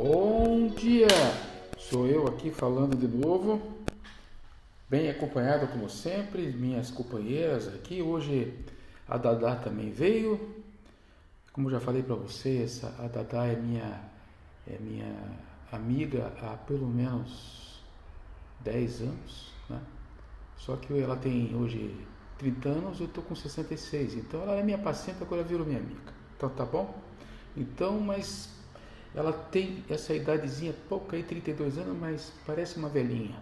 Bom dia! Sou eu aqui falando de novo, bem acompanhado como sempre, minhas companheiras aqui. Hoje a Dadá também veio. Como já falei para vocês, a Dadá é minha, é minha amiga há pelo menos 10 anos, né? Só que ela tem hoje 30 anos, eu estou com 66. Então ela é minha paciente, agora virou minha amiga. Então tá bom? Então, mas ela tem essa idadezinha pouca aí, 32 anos, mas parece uma velhinha.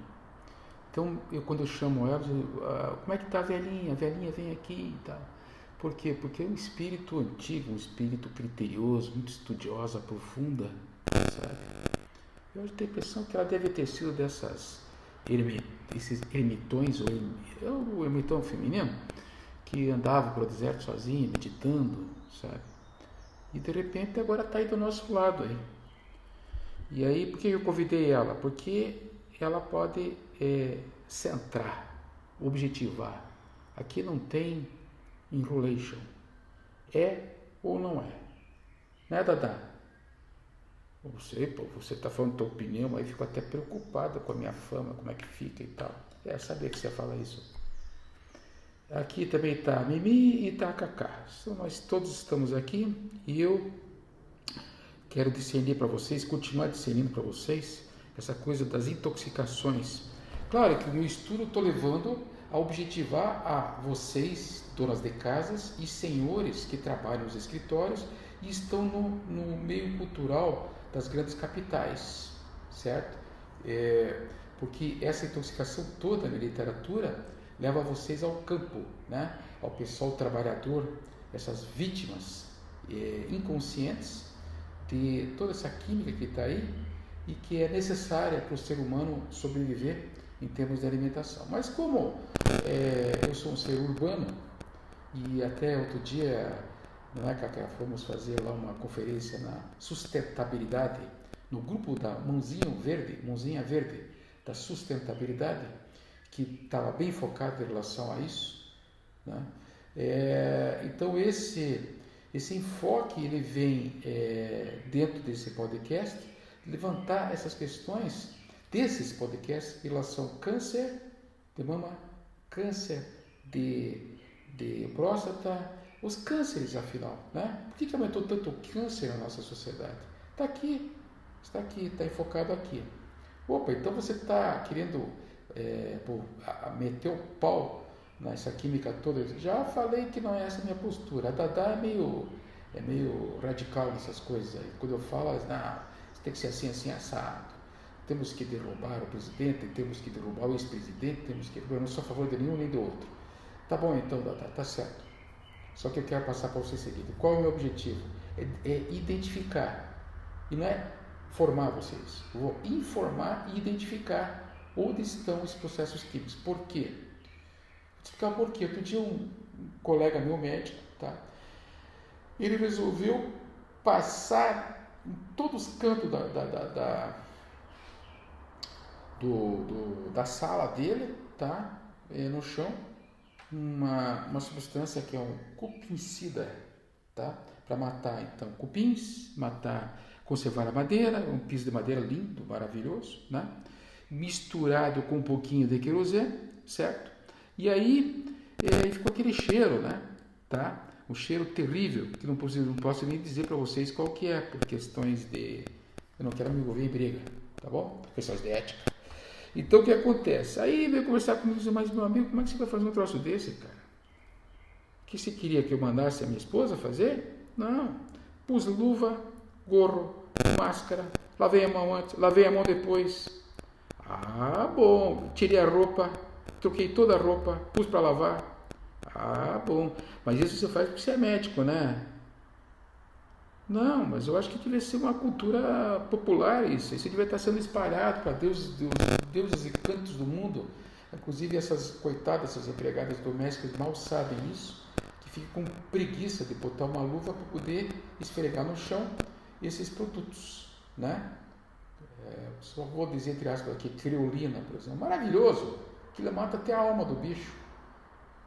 Então, eu quando eu chamo ela, eu, ah, como é que tá a velhinha? A velhinha vem aqui e tal. Por quê? Porque é um espírito antigo, um espírito criterioso, muito estudiosa, profunda, sabe? Eu tenho a impressão que ela deve ter sido dessas esses ermitões, ou é o ermitão feminino, que andava pelo deserto sozinho, meditando, sabe? E de repente agora está aí do nosso lado aí. E aí, por que eu convidei ela? Porque ela pode é, centrar, objetivar. Aqui não tem enrolation. É ou não é? Né, Dada? Você, pô, você está falando tua opinião, aí fico até preocupado com a minha fama, como é que fica e tal. É, sabia que você ia falar isso. Aqui também está Mimi e está Cacá. Nós todos estamos aqui e eu quero discernir para vocês, continuar discernindo para vocês essa coisa das intoxicações. Claro que no estudo estou levando a objetivar a vocês, donas de casas e senhores que trabalham nos escritórios e estão no, no meio cultural das grandes capitais, certo? É, porque essa intoxicação toda na literatura leva vocês ao campo, né? ao pessoal trabalhador, essas vítimas é, inconscientes de toda essa química que está aí e que é necessária para o ser humano sobreviver em termos de alimentação. Mas como é, eu sou um ser urbano e até outro dia, não é, Cacá, fomos fazer lá uma conferência na sustentabilidade no grupo da Mãozinha Verde, Mãozinha Verde da sustentabilidade, que estava bem focado em relação a isso. Né? É, então esse esse enfoque ele vem é, dentro desse podcast levantar essas questões desses podcasts em relação ao câncer de mama, câncer de, de próstata, os cânceres afinal, né? Por que, que aumentou tanto o câncer na nossa sociedade? Está aqui, está aqui, está enfocado aqui. Opa, então você está querendo é, pô, o pau nessa química toda. Já falei que não é essa a minha postura. A Dada é meio, é meio radical nessas coisas aí. Quando eu falo, não, tem que ser assim, assim, assado. Temos que derrubar o presidente, temos que derrubar o ex-presidente, temos que. Eu não sou a favor de nenhum nem do outro. Tá bom então, Dada, tá certo. Só que eu quero passar para você seguinte. Qual é o meu objetivo? É, é identificar. E não é formar vocês. Eu vou informar e identificar onde estão os processos químicos. Por quê? Vou explicar por quê. Outro dia um colega meu médico, tá? Ele resolveu passar em todos os cantos da, da, da, da do, do, da sala dele, tá? É, no chão, uma, uma substância que é um cupincida, tá? Para matar, então, cupins, matar, conservar a madeira, um piso de madeira lindo, maravilhoso, né? Misturado com um pouquinho de querosene, certo? E aí é, ficou aquele cheiro, né? Tá? Um cheiro terrível, que não posso, não posso nem dizer para vocês qual que é, por questões de... Eu não quero me envolver em briga, tá bom? Por questões de ética. Então o que acontece? Aí veio conversar comigo e disse, mas meu amigo, como é que você vai fazer um troço desse, cara? Que você queria que eu mandasse a minha esposa fazer? Não. Pus luva, gorro, máscara, lavei a mão antes, lavei a mão depois, ah, bom. Tirei a roupa, troquei toda a roupa, pus para lavar. Ah, bom. Mas isso você faz porque você é médico, né? Não, mas eu acho que devia ser uma cultura popular isso. Isso devia estar sendo espalhado para deuses, deuses e cantos do mundo. Inclusive essas coitadas, essas empregadas domésticas mal sabem isso, que ficam com preguiça de botar uma luva para poder esfregar no chão esses produtos, né? É, só vou dizer entre aspas aqui, criolina, por exemplo, maravilhoso, aquilo mata até a alma do bicho,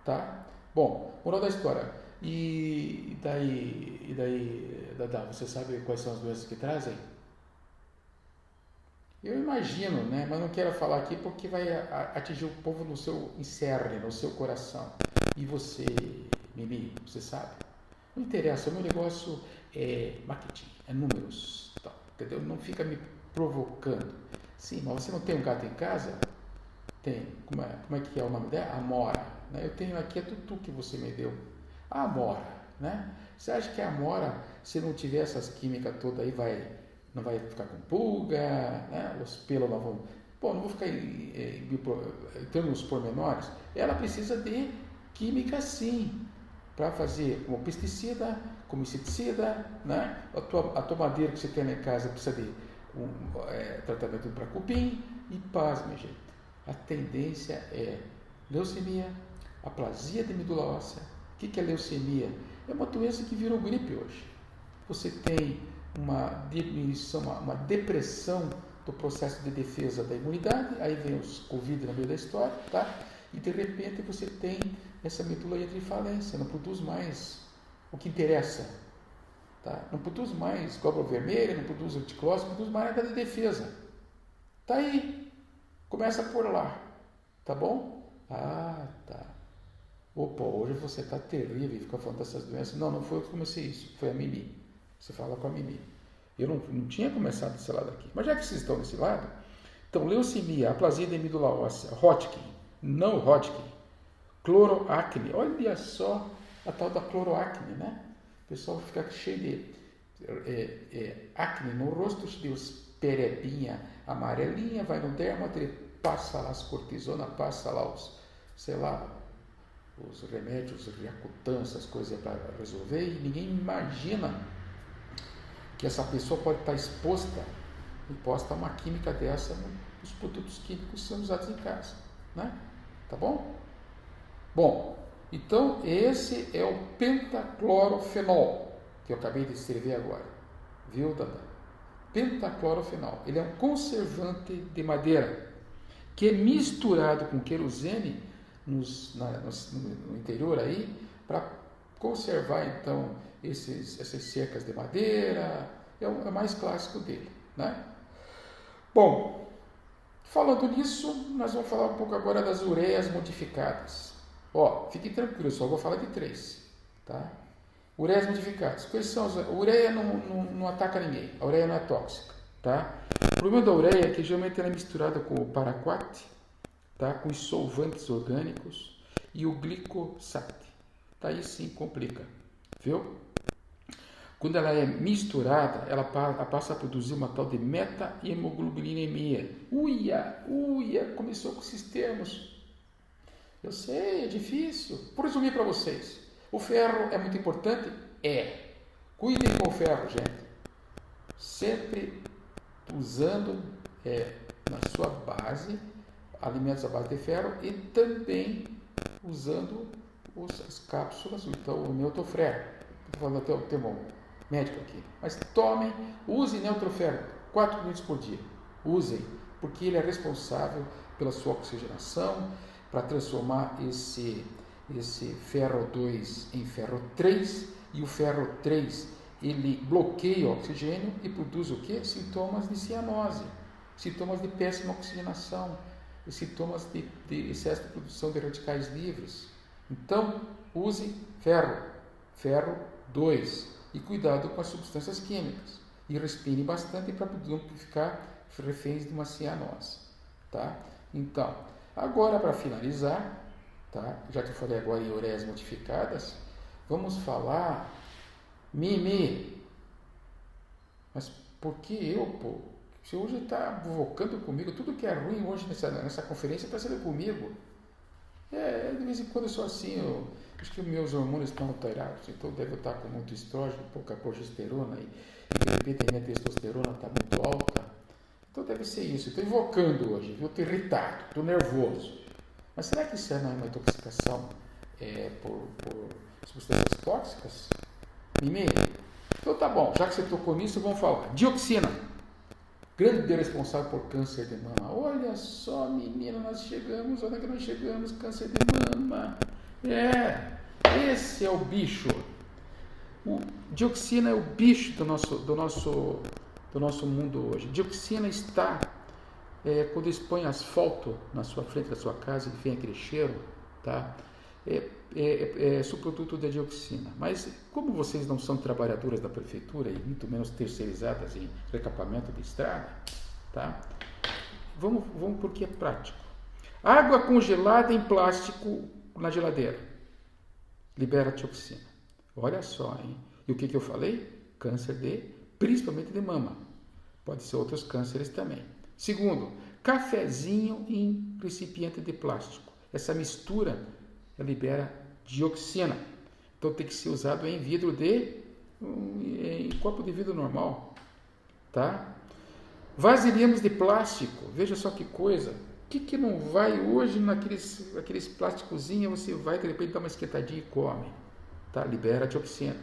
tá? Bom, moral da história, e daí, e daí, você sabe quais são as doenças que trazem? Eu imagino, né? Mas não quero falar aqui porque vai atingir o povo no seu incerne, no seu coração. E você, Mimi, você sabe? Não interessa, o meu negócio é marketing, é números, tá, entendeu? Não fica me provocando. Sim, mas você não tem um gato em casa? Tem. Como é, como é que é o nome dela? Amora. Né? Eu tenho aqui a tutu que você me deu. A Amora, né? Você acha que a Amora, se não tiver essas químicas todas aí, vai não vai ficar com pulga, né? os pelos não vão. Bom, não vou ficar entrando nos pormenores. Ela precisa de química sim, para fazer como pesticida, como inseticida, né? A tua, a tua madeira que você tem lá em casa precisa de um é, tratamento para cupim e minha gente. A tendência é leucemia, aplasia de medula óssea. O que, que é leucemia? É uma doença que virou gripe hoje. Você tem uma diminuição, uma, uma depressão do processo de defesa da imunidade, aí vem os Covid no meio da história, tá? E de repente você tem essa medula de falência, não produz mais o que interessa, tá? Não produz mais glóbulo vermelho, não produz anticlose, não produz mais nada de defesa. Tá aí, começa por lá, tá bom? Ah, tá. Opa, hoje você está terrível e fica falando dessas doenças. Não, não foi eu que comecei isso, foi a Mimi. Você fala com a Mimi. Eu não, não tinha começado desse lado aqui. Mas já que vocês estão desse lado, então leucemia, aplasia de medula óssea, Hodgkin, não Hodgkin, cloroacne. Olha só a tal da cloroacne, né? Pessoal fica cheio de é, é, acne no rosto, de os perebinha amarelinha, vai no dermato, ele passa lá as cortisona, passa lá os, sei lá, os remédios, Riacutan, essas coisas para resolver, e ninguém imagina que essa pessoa pode estar exposta, exposta a uma química dessa nos produtos químicos que são usados em casa. Né? Tá bom? Bom, então esse é o pentaclorofenol, que eu acabei de escrever agora. Viu, Dada? Pentaclorofenol. Ele é um conservante de madeira que é misturado com querosene nos, na, no, no interior aí para conservar então esses, essas cercas de madeira, é o, é o mais clássico dele. Né? Bom, falando nisso, nós vamos falar um pouco agora das ureias modificadas. Ó, fique tranquilo, só vou falar de três. Tá? Ureias modificadas. Quais são as... A ureia não, não, não ataca ninguém, a ureia não é tóxica. Tá? O problema da ureia é que geralmente ela é misturada com o paraquat, tá? com os solvantes orgânicos e o glicosato. Tá? Aí sim complica. Viu? Quando ela é misturada, ela passa a produzir uma tal de meta-hemoglobinemia. Uia, uia, começou com esses termos. Eu sei, é difícil. Por resumir para vocês, o ferro é muito importante? É. Cuidem com o ferro, gente. Sempre usando é, na sua base alimentos à base de ferro e também usando os, as cápsulas, então o neutofrero. Estou falando até o termo médico aqui. Mas tomem, usem neutroferro 4 minutos por dia. Usem, porque ele é responsável pela sua oxigenação, para transformar esse, esse ferro 2 em ferro 3, e o ferro 3 ele bloqueia o oxigênio e produz o que? Sintomas de cianose, sintomas de péssima oxigenação, sintomas de, de excesso de produção de radicais livres. Então, use ferro, ferro 2 e cuidado com as substâncias químicas. E respire bastante para não ficar reféns de uma cianose. Tá? Então, agora para finalizar, tá? já que eu falei agora em ureias modificadas, vamos falar Mimi. Mas por que eu, pô? Você hoje está provocando comigo, tudo que é ruim hoje nessa, nessa conferência está sendo comigo. É, de vez em quando eu sou assim, eu, acho que meus hormônios estão alterados, então devo estar com muito estrógeno, pouca progesterona e de repente a minha testosterona está muito alta. Então deve ser isso. Estou invocando hoje, estou irritado, estou nervoso. Mas será que isso é uma intoxicação é, por, por substâncias tóxicas? Mimi? Então tá bom, já que você tocou nisso, vamos falar. Dioxina grande responsável por câncer de mama. Olha só, menina, nós chegamos, é que nós chegamos? Câncer de mama. É, esse é o bicho. O dioxina é o bicho do nosso, do nosso, do nosso mundo hoje. Dioxina está é, quando eles põem asfalto na sua frente da sua casa e vem aquele cheiro, tá? É, é, é, é subproduto da dioxina. Mas como vocês não são trabalhadoras da prefeitura e muito menos terceirizadas em recapamento de estrada, tá? Vamos, vamos porque é prático. Água congelada em plástico na geladeira libera dioxina. Olha só, hein? E o que, que eu falei? Câncer de, principalmente de mama. Pode ser outros cânceres também. Segundo, cafezinho em recipiente de plástico. Essa mistura libera dioxina. Então tem que ser usado em vidro de em copo de vidro normal, tá? Vasilhames de plástico. Veja só que coisa. O que, que não vai hoje naqueles aqueles plásticozinhos, você vai de repente dar uma esquentadinha e come, tá? Libera dioxina.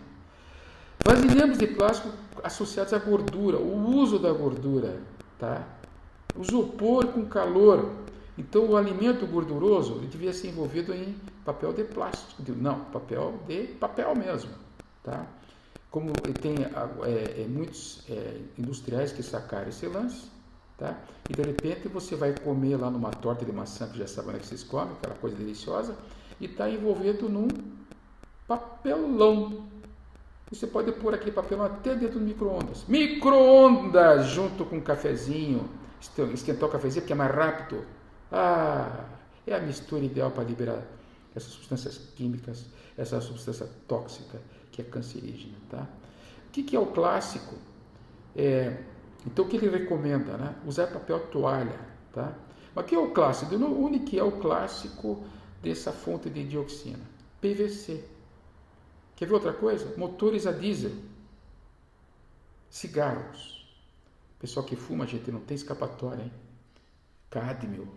Vasilhames de plástico associados à gordura, o uso da gordura, tá? O isopor com calor. Então o alimento gorduroso ele devia ser envolvido em papel de plástico, não, papel de papel mesmo, tá? Como tem é, é, muitos é, industriais que sacaram esse lance, tá? E de repente você vai comer lá numa torta de maçã que já sabe onde é que vocês comem, aquela coisa deliciosa, e está envolvido num papelão. Você pode pôr aquele papelão até dentro do micro-ondas. Micro-ondas junto com um cafezinho. Esquentar o cafezinho porque é mais rápido. Ah, é a mistura ideal para liberar essas substâncias químicas, essa substância tóxica que é cancerígena. Tá? O que, que é o clássico? É, então, o que ele recomenda? Né? Usar papel toalha. Tá? Mas que é o clássico? O que é o clássico dessa fonte de dioxina? PVC. Quer ver outra coisa? Motores a diesel. Cigarros. Pessoal que fuma, gente, não tem escapatória, hein? Cádmio,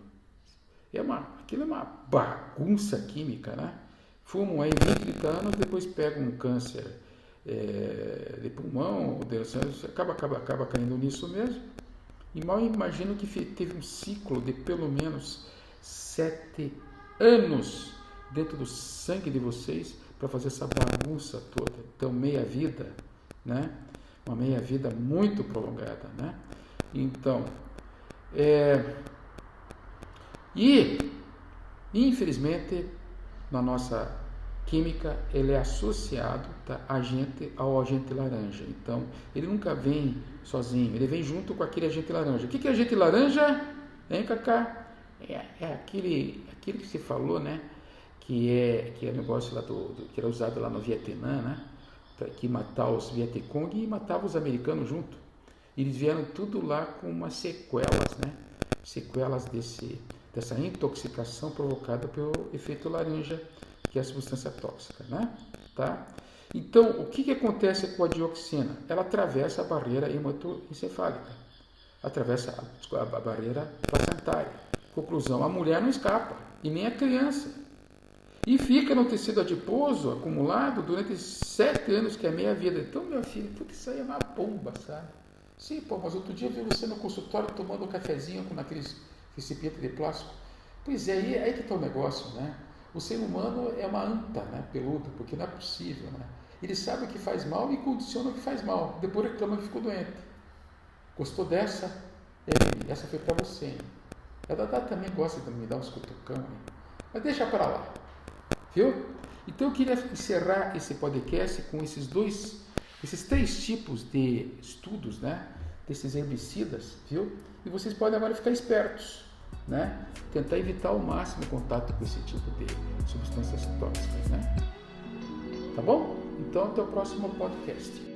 é uma, aquilo é uma bagunça química, né? Fumam aí 20, 30 anos, depois pegam um câncer é, de pulmão, de, acaba, acaba, acaba caindo nisso mesmo. E mal imagino que teve um ciclo de pelo menos sete anos dentro do sangue de vocês para fazer essa bagunça toda. Então, meia vida, né? Uma meia vida muito prolongada, né? Então, é, e, infelizmente, na nossa química, ele é associado tá, agente ao agente laranja. Então, ele nunca vem sozinho, ele vem junto com aquele agente laranja. O que é agente laranja? Hein, Cacá? É, é aquele, aquele que se falou, né? Que é, que é negócio lá do, do que era usado lá no Vietnã, né? Que matar os Vietcong e matava os americanos junto. Eles vieram tudo lá com umas sequelas, né? Sequelas desse, dessa intoxicação provocada pelo efeito laranja, que é a substância tóxica, né? Tá? Então, o que, que acontece com a dioxina? Ela atravessa a barreira hematoencefálica, atravessa a, a barreira placentária. Conclusão, a mulher não escapa, e nem a criança. E fica no tecido adiposo acumulado durante sete anos, que é meia vida. Então, meu filho, tudo isso aí é uma bomba, sabe? Sim, pô, mas outro dia eu vi você no consultório tomando um cafezinho com aqueles recipiente de plástico. Pois é, aí, aí que está o negócio, né? O ser humano é uma anta, né, peluda, porque não é possível, né? Ele sabe o que faz mal e condiciona o que faz mal. Depois reclama que ficou doente. Gostou dessa? É, essa foi para você. Hein? A Dada também gosta de me dar uns cutucão, hein? mas deixa para lá. Viu? Então eu queria encerrar esse podcast com esses dois, esses três tipos de estudos, né? Desses herbicidas, viu? E vocês podem agora ficar espertos né? Tentar evitar ao máximo contato com esse tipo de substâncias tóxicas, né? Tá bom? Então até o próximo podcast.